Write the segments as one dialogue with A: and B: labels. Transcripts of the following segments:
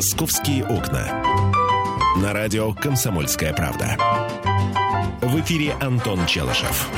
A: «Московские окна». На радио «Комсомольская правда». В эфире Антон Челышев.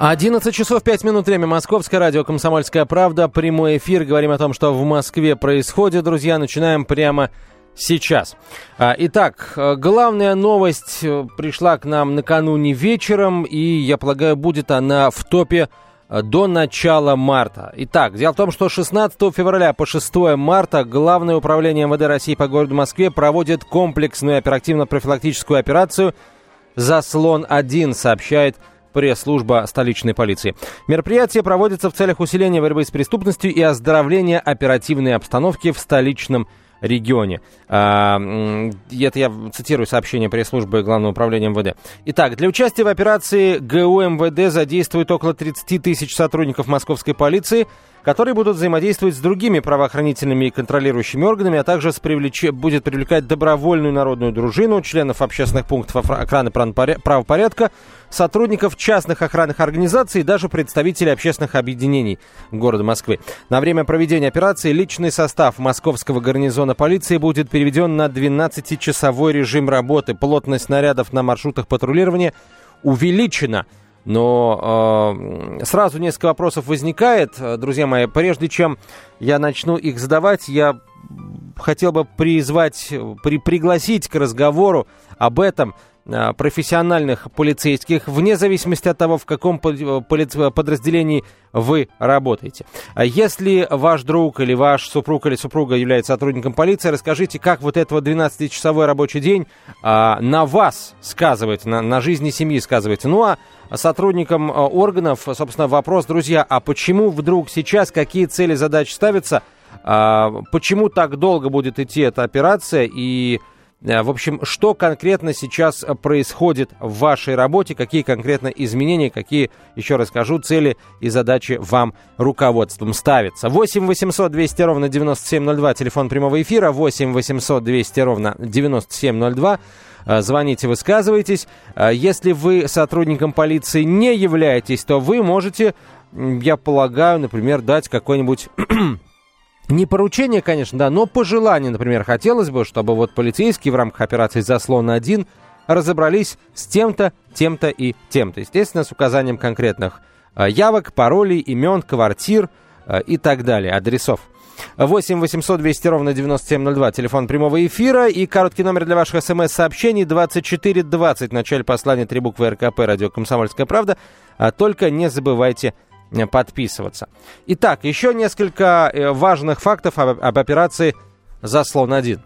B: 11 часов 5 минут время. Московское радио «Комсомольская правда». Прямой эфир. Говорим о том, что в Москве происходит. Друзья, начинаем прямо сейчас. А, итак, главная новость э, пришла к нам накануне вечером, и, я полагаю, будет она в топе э, до начала марта. Итак, дело в том, что 16 февраля по 6 марта Главное управление МВД России по городу Москве проводит комплексную оперативно-профилактическую операцию «Заслон-1», сообщает пресс-служба столичной полиции. Мероприятие проводится в целях усиления борьбы с преступностью и оздоровления оперативной обстановки в столичном регионе. А, это я цитирую сообщение пресс-службы Главного управления МВД. Итак, для участия в операции ГУ МВД задействует около 30 тысяч сотрудников московской полиции, которые будут взаимодействовать с другими правоохранительными и контролирующими органами, а также с привлеч... будет привлекать добровольную народную дружину, членов общественных пунктов охраны правопорядка, сотрудников частных охранных организаций и даже представителей общественных объединений города Москвы. На время проведения операции личный состав московского гарнизона полиции будет переведен на 12-часовой режим работы. Плотность снарядов на маршрутах патрулирования увеличена – но э, сразу несколько вопросов возникает, друзья мои. Прежде чем я начну их задавать, я хотел бы призвать, при, пригласить к разговору об этом профессиональных полицейских, вне зависимости от того, в каком подразделении вы работаете. А если ваш друг или ваш супруг или супруга является сотрудником полиции, расскажите, как вот этот 12-часовой рабочий день а, на вас сказывается, на, на жизни семьи сказывается. Ну а сотрудникам а, органов, собственно, вопрос, друзья, а почему вдруг сейчас, какие цели, задачи ставятся, а, почему так долго будет идти эта операция и Э, в общем, что конкретно сейчас э, происходит в вашей работе, какие конкретно изменения, какие, еще расскажу, цели и задачи вам руководством ставятся. 8 800 200 ровно 9702, телефон прямого эфира, 8 800 200 ровно 9702. Э, звоните, высказывайтесь. Если вы сотрудником полиции не являетесь, то вы можете, я полагаю, например, дать какой-нибудь не поручение, конечно, да, но пожелание, например, хотелось бы, чтобы вот полицейские в рамках операции «Заслон-1» разобрались с тем-то, тем-то и тем-то. Естественно, с указанием конкретных э, явок, паролей, имен, квартир э, и так далее, адресов. 8 800 200 ровно 9702, телефон прямого эфира и короткий номер для ваших смс-сообщений 2420, в начале послания три буквы РКП, радио «Комсомольская правда». А только не забывайте подписываться. Итак, еще несколько э, важных фактов об, об операции «Заслон-1».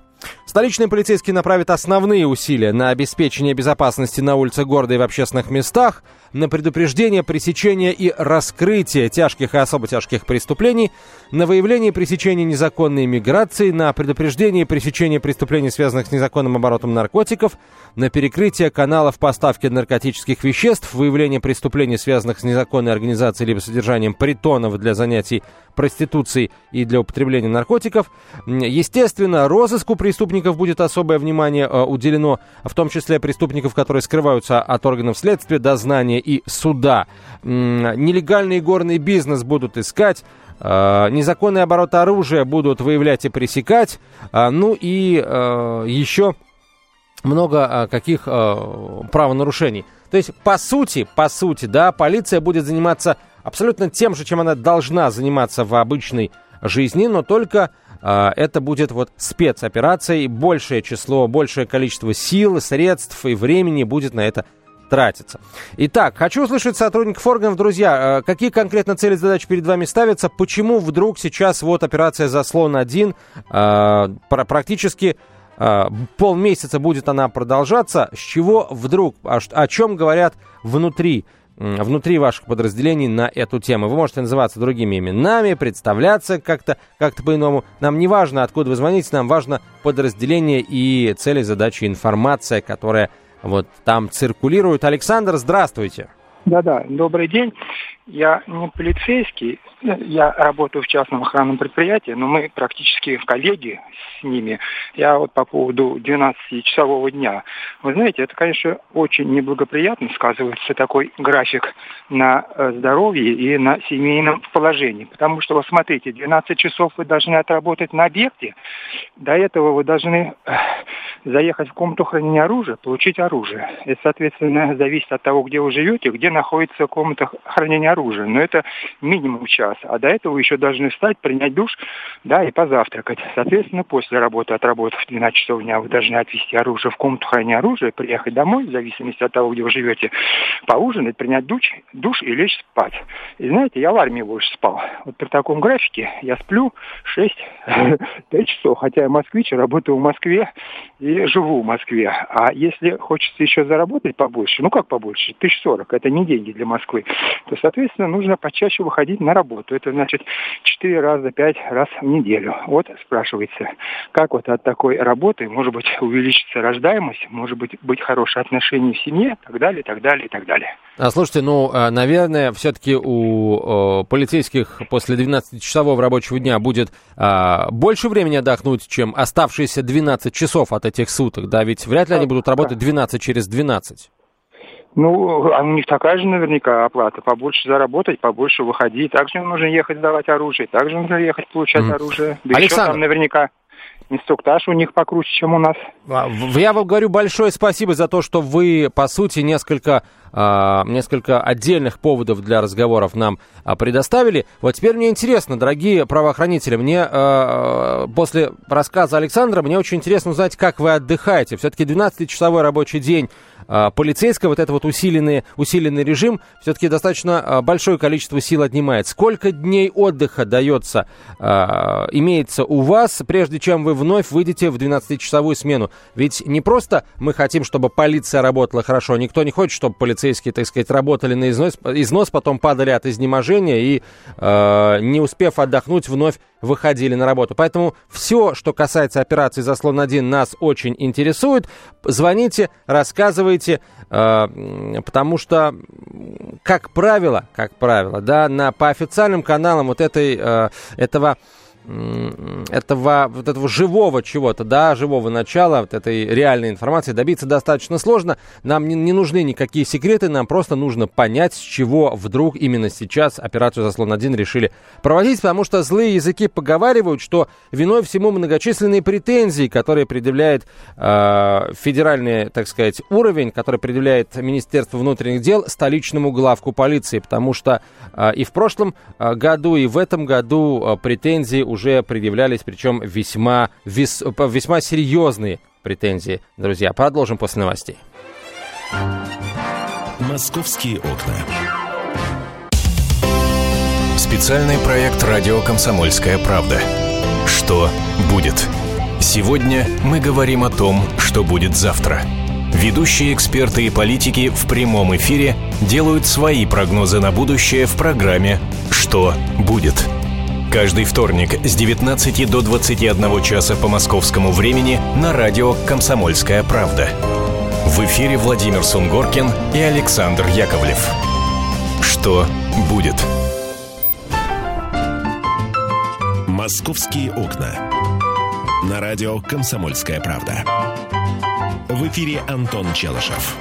B: Столичные полицейские направят основные усилия на обеспечение безопасности на улице города и в общественных местах, на предупреждение, пресечение и раскрытие тяжких и особо тяжких преступлений, на выявление и пресечение незаконной миграции, на предупреждение и пресечение преступлений, связанных с незаконным оборотом наркотиков, на перекрытие каналов поставки наркотических веществ, выявление преступлений, связанных с незаконной организацией либо содержанием притонов для занятий проституцией и для употребления наркотиков. Естественно, розыску преступников будет особое внимание э, уделено, в том числе преступников, которые скрываются от органов следствия, дознания и суда. Нелегальный горный бизнес будут искать. Э, незаконный оборот оружия будут выявлять и пресекать. Э, ну и еще много каких правонарушений. То есть, по сути, по сути, да, полиция будет заниматься абсолютно тем же, чем она должна заниматься в обычной жизни, но только э, это будет вот спецоперация, и большее число, большее количество сил, средств и времени будет на это тратиться. Итак, хочу услышать сотрудников органов. Друзья, э, какие конкретно цели и задачи перед вами ставятся? Почему вдруг сейчас вот операция «Заслон-1» э, практически э, полмесяца будет она продолжаться? С чего вдруг? О, о чем говорят внутри внутри ваших подразделений на эту тему. Вы можете называться другими именами, представляться как-то как по-иному. Нам не важно, откуда вы звоните, нам важно подразделение и цели, задачи, информация, которая вот там циркулирует. Александр, здравствуйте.
C: Да-да, добрый день. я не полицейский, я работаю в частном охранном предприятии, но мы практически коллеги с ними. Я вот по поводу 12-часового дня. Вы знаете, это, конечно, очень неблагоприятно сказывается такой график на э, здоровье и на семейном положении. Потому что, вот смотрите, 12 часов вы должны отработать на объекте. До этого вы должны э, заехать в комнату хранения оружия, получить оружие. Это, соответственно, зависит от того, где вы живете, где находится комната хранения оружия. Но это минимум час. А до этого еще должны встать, принять душ, да, и позавтракать. Соответственно, после работы, отработав 12 часов дня, вы должны отвезти оружие в комнату хранения оружия, приехать домой, в зависимости от того, где вы живете, поужинать, принять душ, душ и лечь спать. И знаете, я в армии больше спал. Вот при таком графике я сплю 6-5 часов, хотя я москвич, работаю в Москве и живу в Москве. А если хочется еще заработать побольше, ну как побольше, 1040, это не деньги для Москвы, то, соответственно, нужно почаще выходить на работу. Это значит 4 раза, 5 раз в неделю. Вот спрашивается, как вот от такой работы, может быть, увеличится рождаемость, может быть, быть хорошие отношения в семье, так далее, так далее, так далее.
B: А слушайте, ну, а, наверное, все-таки у полицейских после 12-часового рабочего дня будет а, больше времени отдохнуть, чем оставшиеся 12 часов от этих суток, да? Ведь вряд ли они будут работать 12 через 12.
C: Ну, а у них такая же наверняка оплата. Побольше заработать, побольше выходить. Также нужно ехать сдавать оружие, также нужно ехать получать mm. оружие. Да Александр... еще там наверняка инструктаж у них покруче, чем у нас.
B: А, я вам говорю большое спасибо за то, что вы, по сути, несколько, э, несколько отдельных поводов для разговоров нам э, предоставили. Вот теперь мне интересно, дорогие правоохранители, мне э, после рассказа Александра, мне очень интересно узнать, как вы отдыхаете. Все-таки 12-часовой рабочий день а, полицейского, вот это вот усиленный, усиленный режим, все-таки достаточно а, большое количество сил отнимает. Сколько дней отдыха дается, а, имеется у вас, прежде чем вы вновь выйдете в 12-часовую смену? Ведь не просто мы хотим, чтобы полиция работала хорошо, никто не хочет, чтобы полицейские, так сказать, работали на износ, износ потом падали от изнеможения и, не успев отдохнуть, вновь выходили на работу. Поэтому все, что касается операции «Заслон-1», нас очень интересует. Звоните, рассказывайте э, потому что, как правило, как правило, да, на, по официальным каналам вот этой, э, этого этого, вот этого живого чего-то, да, живого начала, вот этой реальной информации добиться достаточно сложно. Нам не, не нужны никакие секреты, нам просто нужно понять, с чего вдруг именно сейчас операцию «Заслон-1» решили проводить, потому что злые языки поговаривают, что виной всему многочисленные претензии, которые предъявляет э, федеральный, так сказать, уровень, который предъявляет Министерство внутренних дел столичному главку полиции, потому что э, и в прошлом э, году, и в этом году претензии уже предъявлялись, причем весьма, вес, весьма серьезные претензии. Друзья, продолжим после новостей.
A: Московские окна.
D: Специальный проект «Радио Комсомольская правда». Что будет? Сегодня мы говорим о том, что будет завтра. Ведущие эксперты и политики в прямом эфире делают свои прогнозы на будущее в программе «Что будет?». Каждый вторник с 19 до 21 часа по московскому времени на радио «Комсомольская правда». В эфире Владимир Сунгоркин и Александр Яковлев. Что будет?
A: «Московские окна». На радио «Комсомольская правда». В эфире Антон Челышев.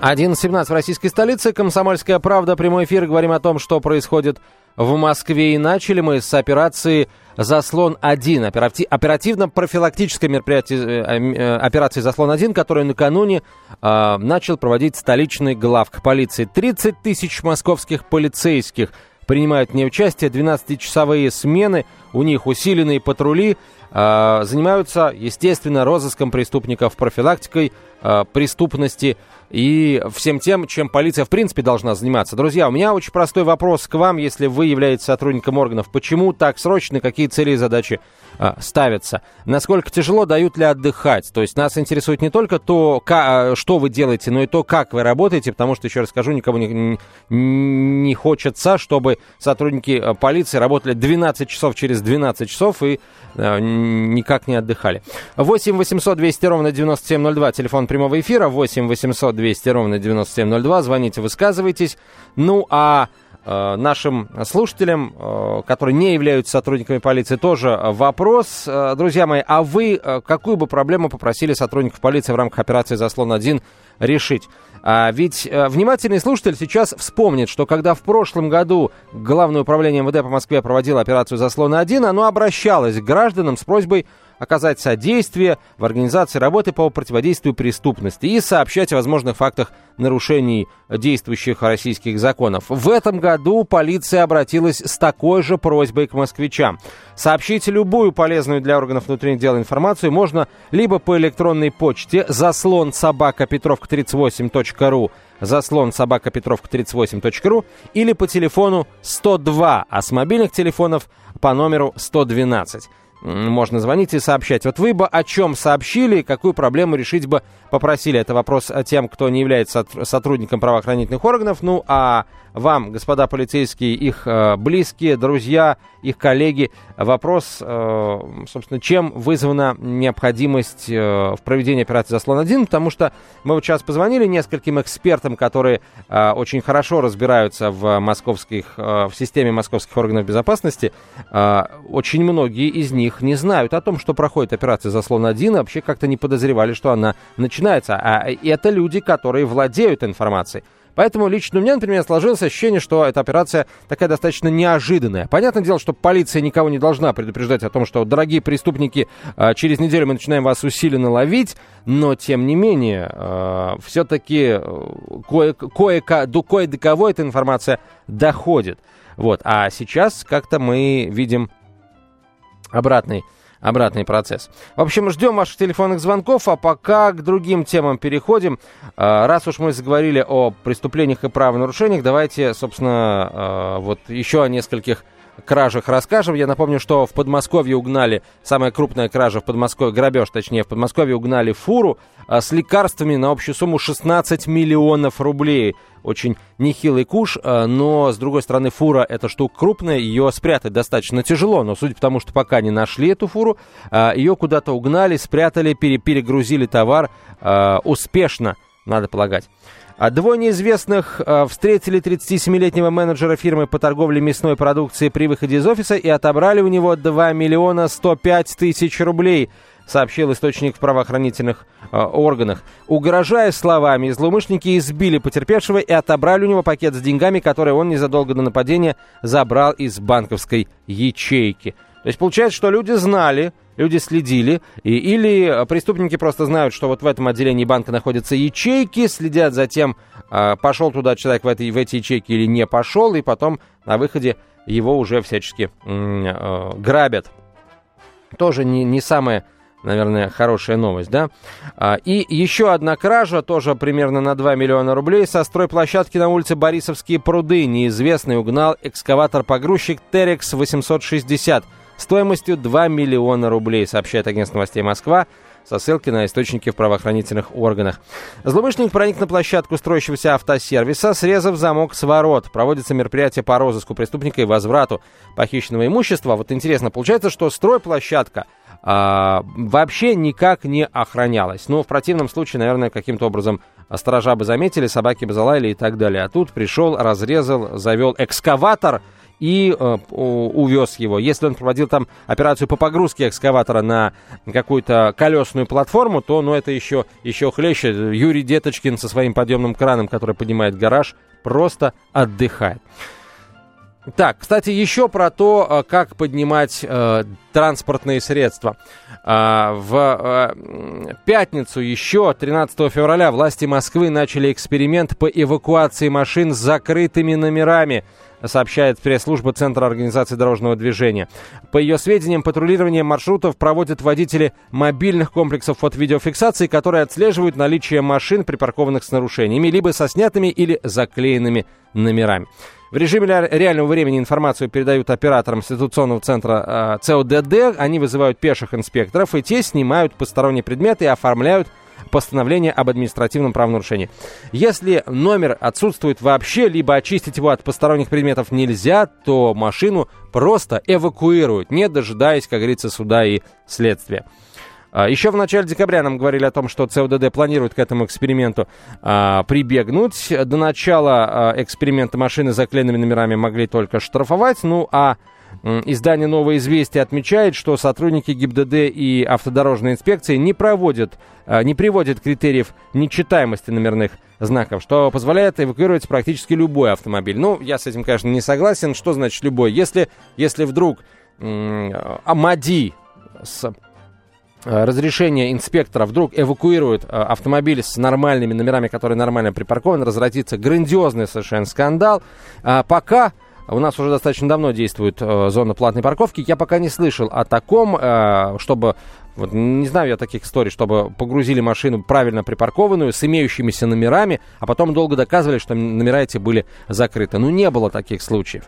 B: 11.17 в российской столице. «Комсомольская правда». Прямой эфир. Говорим о том, что происходит в Москве. И начали мы с операции «Заслон-1», оперативно-профилактической мероприятие, э, э, операции «Заслон-1», которую накануне э, начал проводить столичный главк полиции. 30 тысяч московских полицейских принимают в ней участие, 12-часовые смены, у них усиленные патрули, э, занимаются, естественно, розыском преступников, профилактикой э, преступности и всем тем, чем полиция в принципе должна заниматься. Друзья, у меня очень простой вопрос к вам, если вы являетесь сотрудником органов. Почему так срочно, какие цели и задачи а, ставятся? Насколько тяжело, дают ли отдыхать? То есть нас интересует не только то, как, что вы делаете, но и то, как вы работаете, потому что, еще раз скажу, никому не, не хочется, чтобы сотрудники а, полиции работали 12 часов через 12 часов и а, никак не отдыхали. 8 800 200 ровно 9702, телефон прямого эфира, 8 800 200 ровно 9702, звоните, высказывайтесь. Ну, а э, нашим слушателям, э, которые не являются сотрудниками полиции, тоже вопрос. Э, друзья мои, а вы какую бы проблему попросили сотрудников полиции в рамках операции «Заслон-1» решить? А ведь э, внимательный слушатель сейчас вспомнит, что когда в прошлом году Главное управление МВД по Москве проводило операцию «Заслон-1», оно обращалось к гражданам с просьбой оказать содействие в организации работы по противодействию преступности и сообщать о возможных фактах нарушений действующих российских законов. В этом году полиция обратилась с такой же просьбой к москвичам. Сообщить любую полезную для органов внутренних дел информацию можно либо по электронной почте заслон собака петровка 38.ру заслон собака петровка 38.ру или по телефону 102, а с мобильных телефонов по номеру 112 можно звонить и сообщать. Вот вы бы о чем сообщили, какую проблему решить бы попросили. Это вопрос тем, кто не является сотрудником правоохранительных органов. Ну, а вам, господа полицейские, их э, близкие, друзья, их коллеги, вопрос, э, собственно, чем вызвана необходимость э, в проведении операции «Заслон-1», потому что мы вот сейчас позвонили нескольким экспертам, которые э, очень хорошо разбираются в московских, э, в системе московских органов безопасности. Э, очень многие из них не знают о том, что проходит операция «Заслон-1», вообще как-то не подозревали, что она начинается. А это люди, которые владеют информацией. Поэтому лично у меня, например, сложилось ощущение, что эта операция такая достаточно неожиданная. Понятное дело, что полиция никого не должна предупреждать о том, что, дорогие преступники, а, через неделю мы начинаем вас усиленно ловить, но, тем не менее, а, все-таки э, кое, кое, кое кого эта информация доходит. Вот. А сейчас как-то мы видим обратный обратный процесс. В общем, ждем ваших телефонных звонков, а пока к другим темам переходим. А, раз уж мы заговорили о преступлениях и правонарушениях, давайте, собственно, а, вот еще о нескольких кражах расскажем. Я напомню, что в Подмосковье угнали, самая крупная кража в Подмосковье, грабеж точнее, в Подмосковье угнали фуру а, с лекарствами на общую сумму 16 миллионов рублей. Очень нехилый куш, а, но, с другой стороны, фура это штука крупная, ее спрятать достаточно тяжело, но судя по тому, что пока не нашли эту фуру, а, ее куда-то угнали, спрятали, пере перегрузили товар а, успешно, надо полагать. А двое неизвестных встретили 37-летнего менеджера фирмы по торговле мясной продукцией при выходе из офиса и отобрали у него 2 миллиона 105 тысяч рублей сообщил источник в правоохранительных э, органах. Угрожая словами, злоумышленники избили потерпевшего и отобрали у него пакет с деньгами, который он незадолго до нападения забрал из банковской ячейки. То есть получается, что люди знали, люди следили, и, или преступники просто знают, что вот в этом отделении банка находятся ячейки, следят за тем, а, пошел туда человек в, этой, в эти ячейки или не пошел, и потом на выходе его уже всячески э, грабят. Тоже не, не самая, наверное, хорошая новость, да? А, и еще одна кража, тоже примерно на 2 миллиона рублей, со стройплощадки на улице Борисовские пруды. Неизвестный угнал экскаватор-погрузчик Терекс 860 стоимостью 2 миллиона рублей, сообщает агентство новостей «Москва» со ссылки на источники в правоохранительных органах. Злоумышленник проник на площадку строящегося автосервиса, срезав замок с ворот. Проводится мероприятие по розыску преступника и возврату похищенного имущества. Вот интересно, получается, что стройплощадка а, вообще никак не охранялась. Ну, в противном случае, наверное, каким-то образом сторожа бы заметили, собаки бы залаяли и так далее. А тут пришел, разрезал, завел экскаватор – и э, увез его. Если он проводил там операцию по погрузке экскаватора на какую-то колесную платформу, то ну, это еще, еще хлеще. Юрий Деточкин со своим подъемным краном, который поднимает гараж, просто отдыхает. Так, кстати, еще про то, э, как поднимать э, транспортные средства. Э, в э, пятницу еще, 13 февраля, власти Москвы начали эксперимент по эвакуации машин с закрытыми номерами сообщает пресс-служба Центра организации дорожного движения. По ее сведениям, патрулирование маршрутов проводят водители мобильных комплексов фото-видеофиксации, которые отслеживают наличие машин, припаркованных с нарушениями, либо со снятыми или заклеенными номерами. В режиме реального времени информацию передают операторам ситуационного центра э, ЦОДД. Они вызывают пеших инспекторов, и те снимают посторонние предметы и оформляют постановление об административном правонарушении. Если номер отсутствует вообще, либо очистить его от посторонних предметов нельзя, то машину просто эвакуируют, не дожидаясь, как говорится, суда и следствия. А, Еще в начале декабря нам говорили о том, что ЦУДД планирует к этому эксперименту а, прибегнуть. До начала а, эксперимента машины с заклеенными номерами могли только штрафовать, ну а Издание «Новое известие» отмечает, что сотрудники ГИБДД и автодорожной инспекции не проводят, не приводят критериев нечитаемости номерных знаков, что позволяет эвакуировать практически любой автомобиль. Ну, я с этим, конечно, не согласен. Что значит любой? Если, если вдруг Амади с разрешение инспектора вдруг эвакуирует э, автомобиль с нормальными номерами, которые нормально припаркованы, разразится грандиозный совершенно скандал. А пока у нас уже достаточно давно действует э, зона платной парковки. Я пока не слышал о таком, э, чтобы, вот, не знаю я таких историй, чтобы погрузили машину правильно припаркованную, с имеющимися номерами, а потом долго доказывали, что номера эти были закрыты. Ну, не было таких случаев.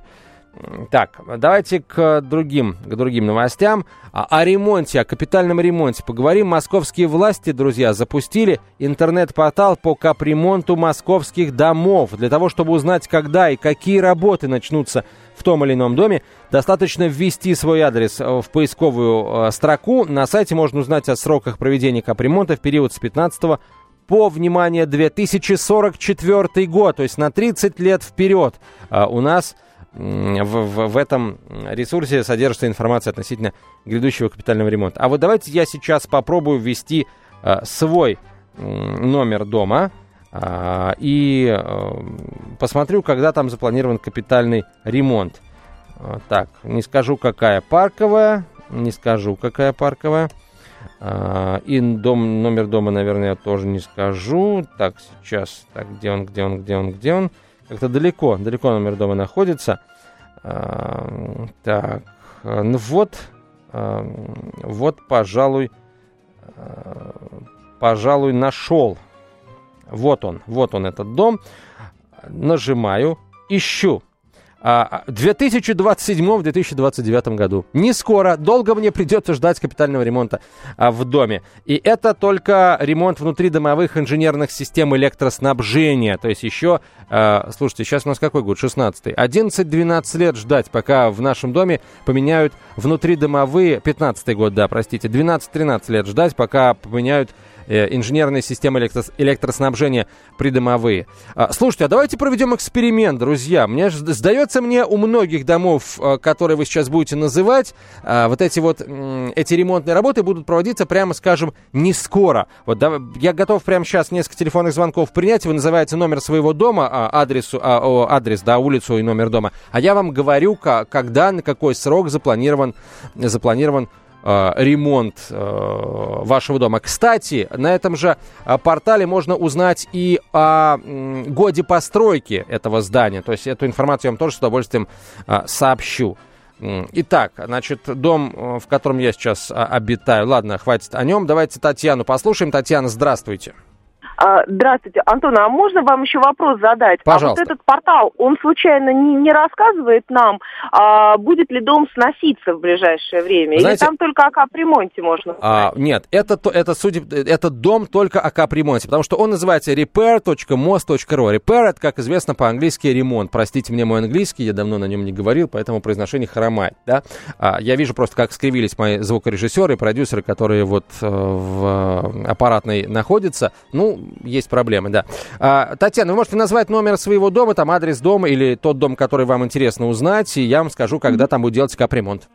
B: Так, давайте к другим, к другим новостям. О, о ремонте, о капитальном ремонте поговорим. Московские власти, друзья, запустили интернет-портал по капремонту московских домов. Для того, чтобы узнать, когда и какие работы начнутся в том или ином доме, достаточно ввести свой адрес в поисковую э, строку. На сайте можно узнать о сроках проведения капремонта в период с 15 по, внимание, 2044 год, то есть на 30 лет вперед. А у нас в, в, в этом ресурсе содержится информация относительно грядущего капитального ремонта. А вот давайте я сейчас попробую ввести э, свой э, номер дома э, и э, посмотрю, когда там запланирован капитальный ремонт. Э, так, не скажу, какая парковая, не скажу, какая парковая. Uh, и дом, номер дома, наверное, я тоже не скажу. Так, сейчас. Так, где он, где он, где он, где он? Как-то далеко, далеко номер дома находится. А, так, ну вот, а, вот, пожалуй, а, пожалуй, нашел. Вот он, вот он этот дом. Нажимаю, ищу. А, в 2027-2029 году. Не скоро, долго мне придется ждать капитального ремонта а, в доме. И это только ремонт внутридомовых инженерных систем электроснабжения. То есть еще, а, слушайте, сейчас у нас какой год? 16-й. 11-12 лет ждать, пока в нашем доме поменяют внутридомовые... 15-й год, да, простите. 12-13 лет ждать, пока поменяют инженерные системы электро- электроснабжения придомовые. А, слушайте, а давайте проведем эксперимент, друзья. Мне сдается мне у многих домов, э, которые вы сейчас будете называть, а, вот эти вот эти ремонтные работы будут проводиться, прямо скажем, не скоро. Вот да, я готов прямо сейчас несколько телефонных звонков принять. Вы называете номер своего дома, а, адресу, а, адрес, да, улицу и номер дома. А я вам говорю, когда, на какой срок запланирован, запланирован Э, ремонт э, вашего дома. Кстати, на этом же э, портале можно узнать и о годе постройки этого здания. То есть эту информацию я вам тоже с удовольствием сообщу. Итак, значит, дом, в котором я сейчас обитаю. Ладно, хватит о нем. Давайте Татьяну послушаем. Татьяна, здравствуйте.
E: А, здравствуйте, Антон, а можно вам еще вопрос задать?
B: Пожалуйста.
E: А вот этот портал, он случайно не, не рассказывает нам, а, будет ли дом сноситься в ближайшее время? Знаете, Или там только о капремонте можно
B: А, нет, это, это, судя, этот дом только о капремонте, потому что он называется repair.mos.ru. Repair, это, как известно, по-английски ремонт. Простите мне мой английский, я давно на нем не говорил, поэтому произношение хромает. Да? А, я вижу просто, как скривились мои звукорежиссеры и продюсеры, которые вот э, в аппаратной находятся. Ну, есть проблемы, да. А, Татьяна, вы можете назвать номер своего дома, там адрес дома или тот дом, который вам интересно узнать, и я вам скажу, когда там будет делать капремонт.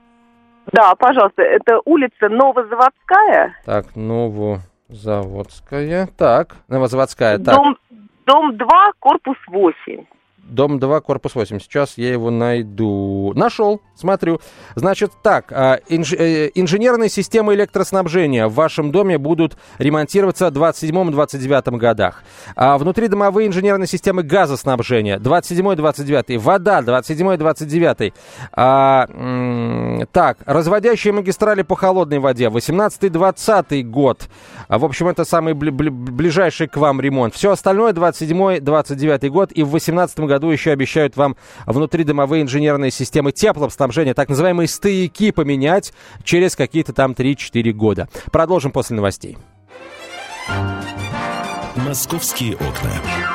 E: Да, пожалуйста, это улица Новозаводская.
B: Так, Новозаводская. Так, Новозаводская. Так.
E: Дом, дом 2, корпус 8.
B: Дом 2, корпус 8. Сейчас я его найду. Нашел, смотрю. Значит, так, а, инж, э, инженерные системы электроснабжения в вашем доме будут ремонтироваться в 27-29 годах. А внутридомовые инженерные системы газоснабжения 27-29. Вода 27-29. А, так, разводящие магистрали по холодной воде 18-20 год. А, в общем, это самый бли- бли- ближайший к вам ремонт. Все остальное 27-29 год и в 18 году году еще обещают вам внутридомовые инженерные системы теплоснабжения, так называемые стояки, поменять через какие-то там 3-4 года. Продолжим после новостей.
A: «Московские окна».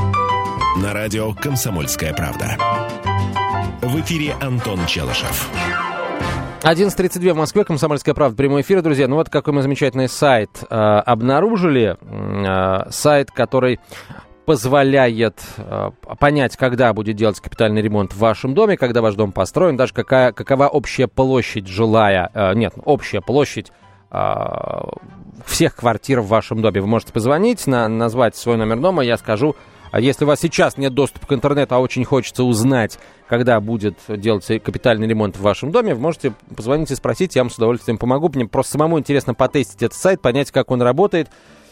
A: На радио «Комсомольская правда». В эфире Антон Челышев.
B: 11.32 в Москве, «Комсомольская правда», прямой эфир, друзья. Ну вот какой мы замечательный сайт э, обнаружили. Э, сайт, который позволяет э, понять, когда будет делать капитальный ремонт в вашем доме, когда ваш дом построен, даже какая, какова общая площадь жилая, э, нет, общая площадь э, всех квартир в вашем доме. Вы можете позвонить, на, назвать свой номер дома, я скажу, а если у вас сейчас нет доступа к интернету, а очень хочется узнать, когда будет делаться капитальный ремонт в вашем доме, вы можете позвонить и спросить, я вам с удовольствием помогу. Мне просто самому интересно потестить этот сайт, понять, как он работает.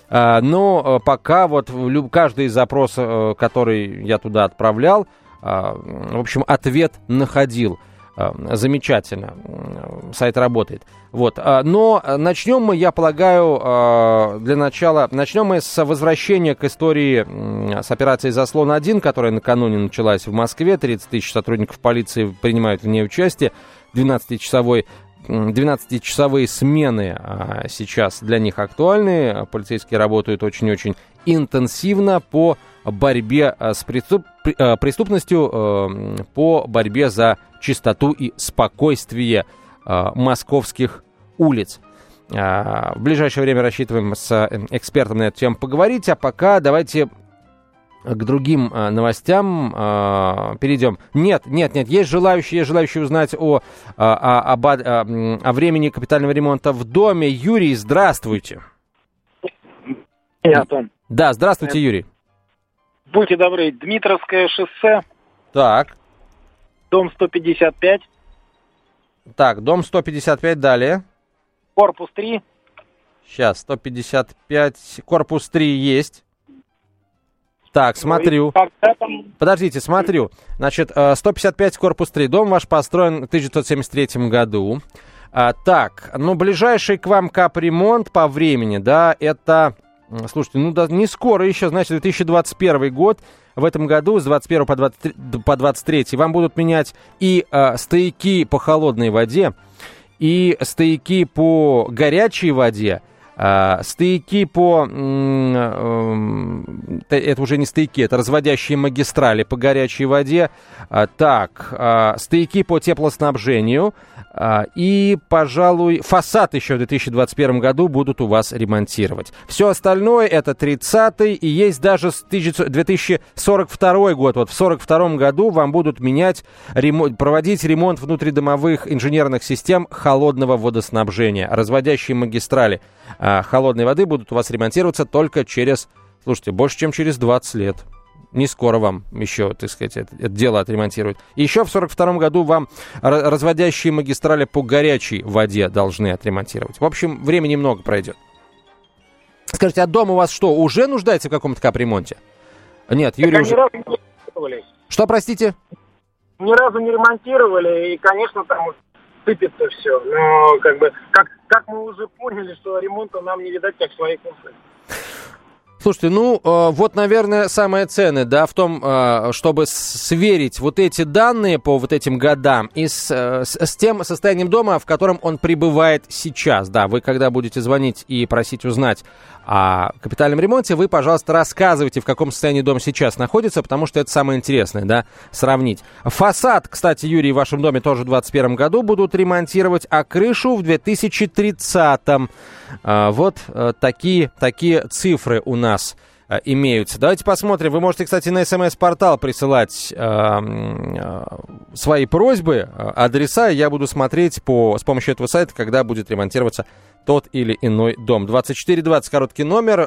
B: А, но э, пока вот каждый из запросов, э, который я туда отправлял, а, в общем, ответ находил. Э, замечательно. Сайт работает. Вот. А, но начнем мы, я полагаю, э, для начала, начнем мы с возвращения к истории с операцией «Заслон-1», которая накануне началась в Москве. 30 тысяч сотрудников полиции принимают в ней участие. 12-часовой 12-часовые смены а, сейчас для них актуальны. Полицейские работают очень-очень интенсивно по борьбе с преступ... Преступностью, по борьбе за чистоту и спокойствие московских улиц. В ближайшее время рассчитываем с э, экспертом на эту тему поговорить, а пока давайте к другим а, новостям а, перейдем. Нет, нет, нет, есть желающие, есть желающие узнать о, а, о, об, о, о времени капитального ремонта в доме. Юрий, здравствуйте.
F: Я, Антон.
B: Да, здравствуйте, Юрий.
F: Будьте добры, Дмитровское шоссе.
B: Так.
F: Дом 155.
B: Так, дом 155, далее.
F: Корпус 3.
B: Сейчас, 155, корпус 3 есть. Так, смотрю. Подождите, смотрю. Значит, 155 э, корпус 3. Дом ваш построен в 1973 году. А, так, ну, ближайший к вам капремонт по времени, да, это... Слушайте, ну, да, не скоро еще, значит, 2021 год. В этом году с 21 по 23, по 23 вам будут менять и э, стояки по холодной воде, и стояки по горячей воде, а, стыки по... Эм, это уже не стыки, это разводящие магистрали по горячей воде. А, так, а, стыки по теплоснабжению. И, пожалуй, фасад еще в 2021 году будут у вас ремонтировать. Все остальное это 30-й и есть даже 2042 год. Вот в 42 году вам будут менять, проводить ремонт внутридомовых инженерных систем холодного водоснабжения, разводящие магистрали а холодной воды будут у вас ремонтироваться только через, слушайте, больше, чем через 20 лет. Не скоро вам еще, так сказать, это, это дело отремонтируют. еще в 42 году вам разводящие магистрали по горячей воде должны отремонтировать. В общем, времени много пройдет. Скажите, а дом у вас что, уже нуждается в каком-то капремонте? Нет, Юрий
F: так
B: уже...
F: Ни разу не ремонтировали.
B: Что, простите?
F: Ни разу не ремонтировали, и, конечно, там сыпется все. Но, как бы, как как мы уже поняли, что ремонта нам не видать, как своей кухни.
B: Слушайте, ну э, вот, наверное, самое ценное, да, в том, э, чтобы сверить вот эти данные по вот этим годам и с, э, с, с тем состоянием дома, в котором он пребывает сейчас. Да, вы когда будете звонить и просить узнать о капитальном ремонте, вы, пожалуйста, рассказывайте, в каком состоянии дом сейчас находится, потому что это самое интересное, да, сравнить. Фасад, кстати, Юрий, в вашем доме тоже в 2021 году будут ремонтировать, а крышу в 2030. А, вот э, такие, такие цифры у нас э, имеются. Давайте посмотрим. Вы можете, кстати, на смс-портал присылать э, э, свои просьбы, э, адреса. Я буду смотреть по, с помощью этого сайта, когда будет ремонтироваться тот или иной дом. 2420, короткий номер. Э,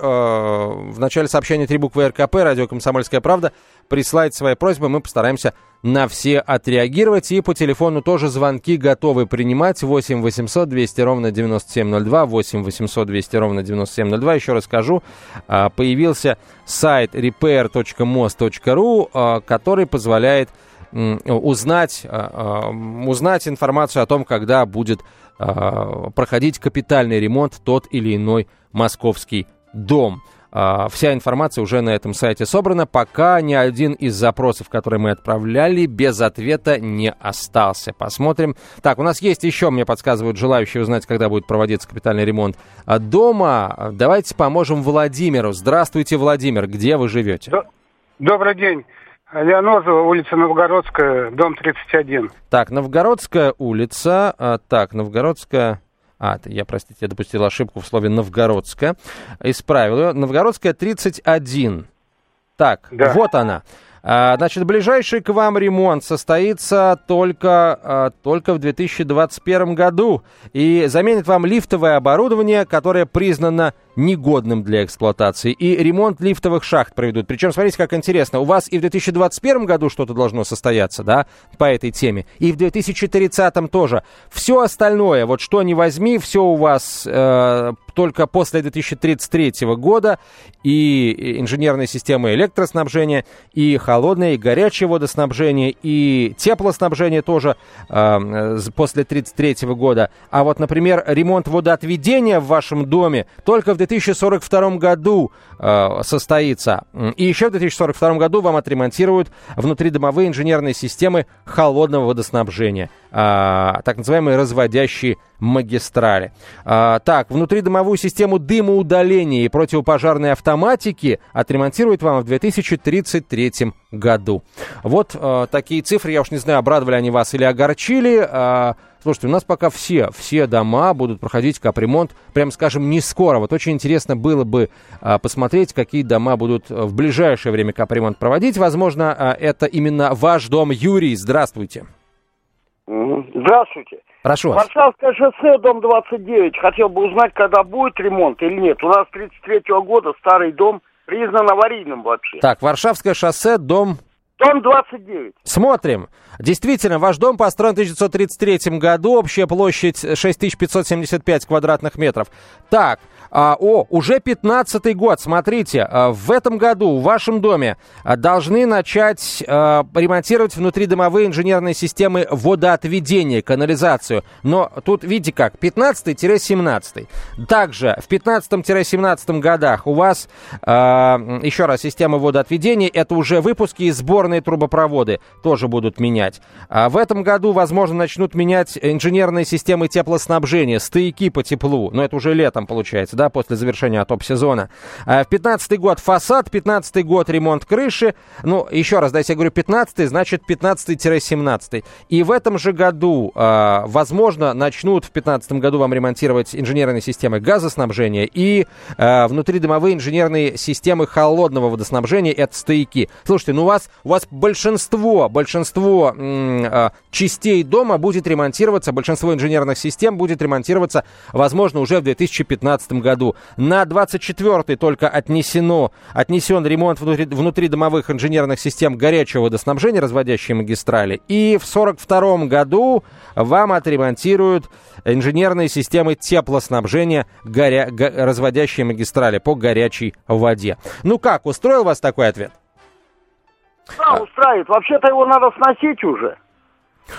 B: в начале сообщения три буквы РКП, радио «Комсомольская правда». Присылайте свои просьбы, мы постараемся на все отреагировать. И по телефону тоже звонки готовы принимать. 8 800 200 ровно 9702, 8 800 200 ровно 9702. Еще раз скажу, а, появился сайт repair.mos.ru, а, который позволяет узнать, узнать информацию о том, когда будет проходить капитальный ремонт тот или иной московский дом. А, вся информация уже на этом сайте собрана. Пока ни один из запросов, которые мы отправляли, без ответа не остался. Посмотрим. Так, у нас есть еще, мне подсказывают, желающие узнать, когда будет проводиться капитальный ремонт а, дома. Давайте поможем Владимиру. Здравствуйте, Владимир. Где вы живете?
G: Добрый день. Леонозова, улица Новгородская, дом 31.
B: Так, Новгородская улица. А, так, Новгородская... А, я, простите, я допустил ошибку в слове «новгородская». Исправил ее. Новгородская 31. Так, да. вот она. А, значит, ближайший к вам ремонт состоится только, а, только в 2021 году и заменит вам лифтовое оборудование, которое признано негодным для эксплуатации. И ремонт лифтовых шахт проведут. Причем, смотрите, как интересно, у вас и в 2021 году что-то должно состояться, да, по этой теме, и в 2030 тоже. Все остальное, вот что ни возьми, все у вас э, только после 2033 года и инженерные системы электроснабжения, и холодное, и горячее водоснабжение, и теплоснабжение тоже э, после 1933 года. А вот, например, ремонт водоотведения в вашем доме только в 2042 году э, состоится. И еще в 2042 году вам отремонтируют внутридомовые инженерные системы холодного водоснабжения, так называемые разводящие магистрали. Э, так, внутридомовую систему дымоудаления и противопожарной автоматики отремонтируют вам в 2033 году. Вот э, такие цифры, я уж не знаю, обрадовали они вас или огорчили. Слушайте, у нас пока все, все дома будут проходить капремонт, прям скажем, не скоро. Вот очень интересно было бы а, посмотреть, какие дома будут в ближайшее время капремонт проводить. Возможно, а, это именно ваш дом. Юрий, здравствуйте.
H: Здравствуйте.
B: Прошу
H: вас. Варшавское шоссе, дом 29. Хотел бы узнать, когда будет ремонт или нет. У нас 33 -го года старый дом признан аварийным вообще.
B: Так, Варшавское шоссе, дом
H: Дом 29.
B: Смотрим. Действительно, ваш дом построен в 1933 году, общая площадь 6575 квадратных метров. Так, а, о, уже 15 год, смотрите, а, в этом году в вашем доме а, должны начать а, ремонтировать внутридомовые инженерные системы водоотведения, канализацию. Но тут, видите как, 15-17. Также в 15-17 годах у вас, а, еще раз, система водоотведения, это уже выпуски и сборные трубопроводы тоже будут менять. А в этом году, возможно, начнут менять инженерные системы теплоснабжения, стояки по теплу, но это уже летом получается, да, после завершения топ-сезона. А в 15 год фасад, 15 год ремонт крыши. Ну, еще раз, дайте я говорю 15 значит 15-17. И в этом же году, а, возможно, начнут в 15 году вам ремонтировать инженерные системы газоснабжения и а, внутридомовые инженерные системы холодного водоснабжения, это стояки. Слушайте, ну у вас, у вас большинство, большинство м- частей дома будет ремонтироваться, большинство инженерных систем будет ремонтироваться, возможно, уже в 2015 году. На 24-й только отнесено, отнесен ремонт внутри, внутридомовых инженерных систем горячего водоснабжения, разводящие магистрали. И в 42 году вам отремонтируют инженерные системы теплоснабжения, горя, го, разводящие магистрали по горячей воде. Ну как, устроил вас такой ответ?
H: Да, устраивает. Вообще-то его надо сносить уже.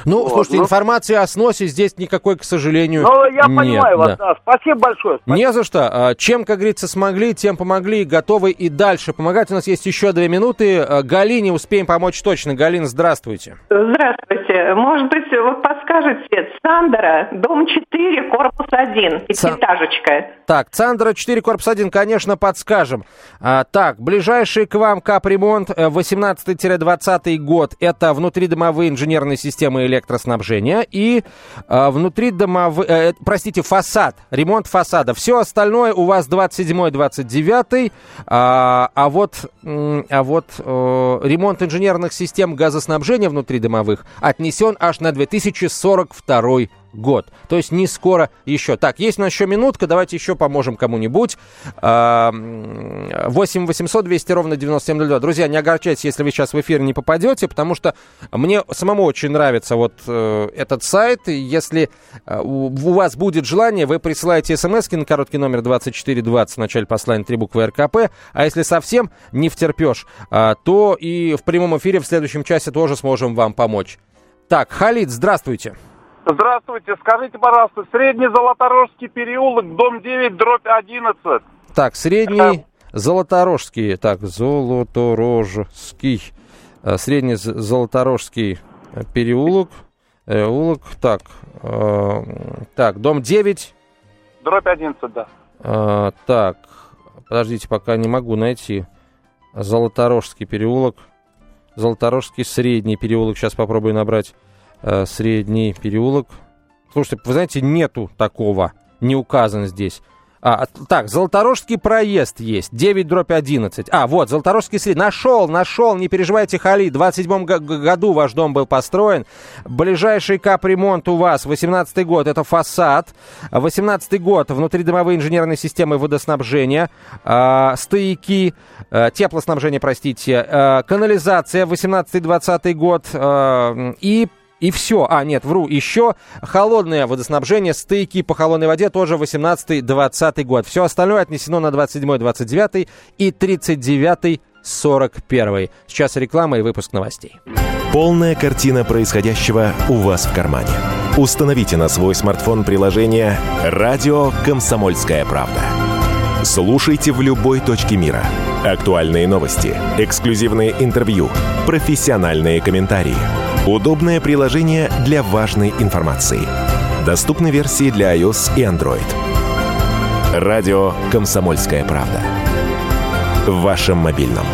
B: Ну, вот, слушайте, ну... информации о сносе здесь никакой, к сожалению,
H: Ну, я нет, понимаю вас, да. Спасибо большое. Спасибо.
B: Не за что. А, чем, как говорится, смогли, тем помогли, готовы и дальше помогать. У нас есть еще две минуты. А, Галине успеем помочь точно. Галина, здравствуйте.
I: Здравствуйте. Может быть, вы подскажете, Сандера, дом 4, корпус 1, пятиэтажечка.
B: Так, Цандра 4, корпус 1, конечно, подскажем. А, так, ближайший к вам капремонт 18-20 э, год. Это внутридомовые инженерные системы электроснабжения и э, внутри домовые, э, простите, фасад, ремонт фасада. Все остальное у вас 27-29, а, а вот, а вот э, ремонт инженерных систем газоснабжения внутри домовых отнесен аж на 2042 год. То есть не скоро еще. Так, есть у нас еще минутка, давайте еще поможем кому-нибудь. 8 800 200 ровно 9702. Друзья, не огорчайтесь, если вы сейчас в эфир не попадете, потому что мне самому очень нравится вот э, этот сайт. Если э, у вас будет желание, вы присылаете смс на короткий номер 2420 в начале послания три буквы РКП. А если совсем не втерпешь, э, то и в прямом эфире в следующем часе тоже сможем вам помочь. Так, Халид, здравствуйте.
J: Здравствуйте. Скажите, пожалуйста, средний Золоторожский переулок, дом 9, дробь 11.
B: Так, средний Золоторожский. Так, Золоторожский. Э, средний Золоторожский переулок. Переулок. Так, э, так, дом 9.
J: Дробь 11, да.
B: Э, так, подождите, пока не могу найти. Золоторожский переулок. Золоторожский средний переулок. Сейчас попробую набрать э, средний переулок. Слушайте, вы знаете, нету такого, не указано здесь. А, так, Золоторожский проезд есть, 9 дробь 11. А, вот, Золоторожский средний. Нашел, нашел, не переживайте, Хали. В 27 году ваш дом был построен. Ближайший капремонт у вас, 18 год, это фасад. 18 год, внутридомовые инженерные системы водоснабжения, э, стояки, э, теплоснабжение, простите, э, канализация, 18-20 год э, и и все. А, нет, вру, еще холодное водоснабжение, стейки по холодной воде тоже 18-20 год. Все остальное отнесено на 27-29 и 39 41. Сейчас реклама и выпуск новостей.
A: Полная картина происходящего у вас в кармане. Установите на свой смартфон приложение «Радио Комсомольская правда». Слушайте в любой точке мира. Актуальные новости, эксклюзивные интервью, профессиональные комментарии – Удобное приложение для важной информации. Доступны версии для iOS и Android. Радио «Комсомольская правда». В вашем мобильном.